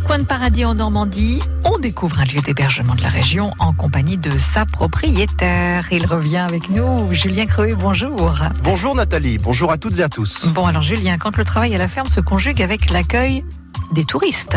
coin de paradis en Normandie, on découvre un lieu d'hébergement de la région en compagnie de sa propriétaire. Il revient avec nous. Julien Creux, bonjour. Bonjour Nathalie, bonjour à toutes et à tous. Bon alors Julien, quand le travail à la ferme se conjugue avec l'accueil des touristes.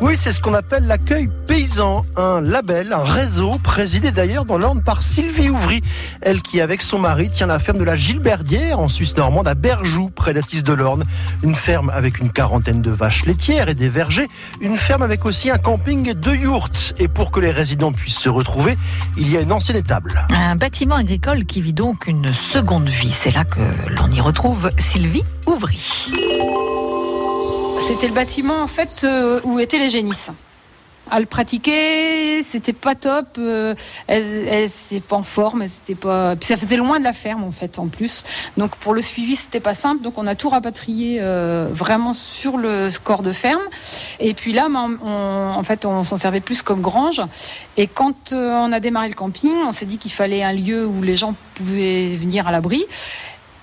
Oui, c'est ce qu'on appelle l'accueil paysan, un label, un réseau présidé d'ailleurs dans l'Orne par Sylvie Ouvry, elle qui avec son mari tient la ferme de la Gilberdière en Suisse normande à Berjoux, près d'Atis de l'Orne. Une ferme avec une quarantaine de vaches laitières et des vergers, une ferme avec aussi un camping de yourtes. Et pour que les résidents puissent se retrouver, il y a une ancienne étable. Un bâtiment agricole qui vit donc une seconde vie. C'est là que l'on y retrouve Sylvie Ouvry. C'était le bâtiment en fait euh, où étaient les génisses. À le pratiquer, c'était pas top. Euh, elle, c'était pas en forme, c'était pas. Ça faisait loin de la ferme en fait, en plus. Donc pour le suivi, c'était pas simple. Donc on a tout rapatrié euh, vraiment sur le corps de ferme. Et puis là, ben, on- en fait, on s'en servait plus comme grange. Et quand euh, on a démarré le camping, on s'est dit qu'il fallait un lieu où les gens pouvaient venir à l'abri.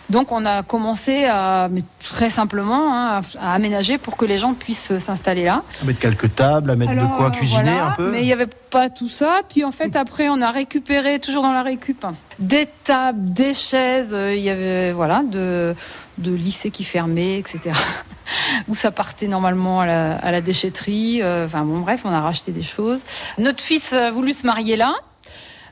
Donc on a commencé à, mais très simplement, hein, à, aménager pour que les gens puissent s'installer là. À mettre quelques tables, à mettre de quoi cuisiner voilà, un peu. Mais il n'y avait pas tout ça. Puis en fait, après, on a récupéré, toujours dans la récup, des tables, des chaises. euh, Il y avait, voilà, de, de lycées qui fermaient, etc. Où ça partait normalement à la, à la déchetterie. euh, Enfin bon, bref, on a racheté des choses. Notre fils a voulu se marier là.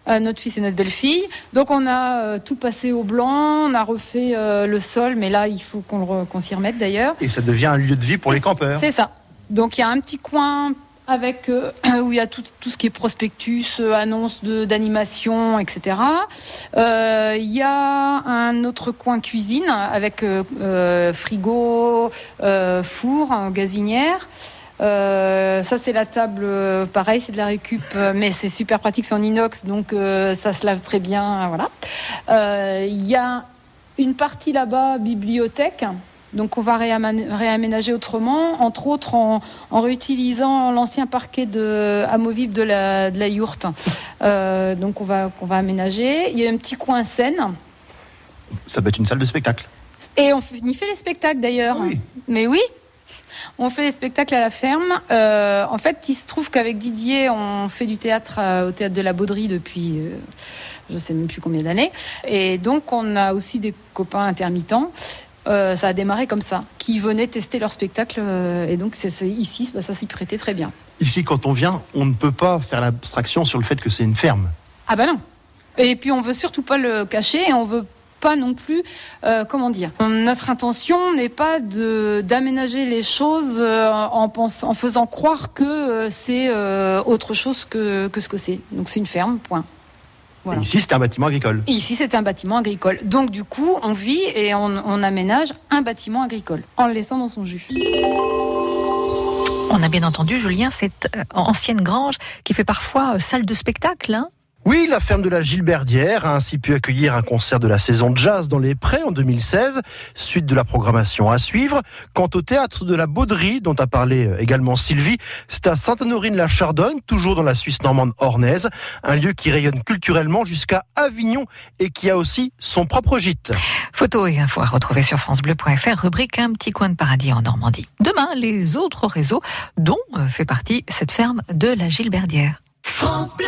Euh, notre fils et notre belle-fille. Donc on a euh, tout passé au blanc, on a refait euh, le sol, mais là il faut qu'on s'y remette d'ailleurs. Et ça devient un lieu de vie pour les campeurs. C'est ça. Donc il y a un petit coin avec euh, où il y a tout, tout ce qui est prospectus, euh, annonces de- d'animation, etc. Euh, Il y a un autre coin cuisine avec frigo, four, gazinière. Euh, ça c'est la table, euh, pareil, c'est de la récup, euh, mais c'est super pratique, c'est en inox, donc euh, ça se lave très bien, voilà. Euh, Il y a une partie là-bas bibliothèque, donc on va réaménager autrement, entre autres en, en réutilisant l'ancien parquet de amovible de la, de la yourte. Euh, donc on va, qu'on va aménager. Il y a un petit coin scène. Ça peut être une salle de spectacle. Et on y fait les spectacles d'ailleurs. Oui. Mais oui, on fait les spectacles à la ferme. Euh, en fait, il se trouve qu'avec Didier, on fait du théâtre euh, au théâtre de la Bauderie depuis euh, je sais même plus combien d'années. Et donc, on a aussi des copains intermittents. Euh, ça a démarré comme ça, qui venaient tester leur spectacle. et donc, c'est, c'est- ici, bah, ça s'y prêtait très bien. Ici, quand on vient, on ne peut pas faire l'abstraction sur le fait que c'est une ferme. Ah bah non. Et puis on veut surtout pas le cacher et on veut pas non plus, euh, comment dire, notre intention n'est pas de d'aménager les choses euh, en, pense- en faisant croire que euh, c'est euh, autre chose que, que ce que c'est. Donc c'est une ferme, point. Voilà. Ici, c'est un bâtiment agricole. Et ici, c'est un bâtiment agricole. Donc, du coup, on vit et on, on aménage un bâtiment agricole en le laissant dans son jus. On a bien entendu, Julien, cette ancienne grange qui fait parfois salle de spectacle. hein Oui, la ferme de la Gilberdière a ainsi pu accueillir un concert de la saison de jazz dans les Prés en 2016, suite de la programmation à suivre. Quant au théâtre de la Bauderie, dont a parlé euh, également Sylvie, c'est à Sainte-Honorine-la-Chardonne, toujours dans la Suisse normande ornaise, un lieu qui rayonne culturellement jusqu'à Avignon et qui a aussi son propre gîte. Photos et infos à retrouver sur francebleu.fr, rubrique Un petit coin de paradis en Normandie. Demain, les autres réseaux dont euh, fait partie cette ferme de la Gilberdière. France Bleu.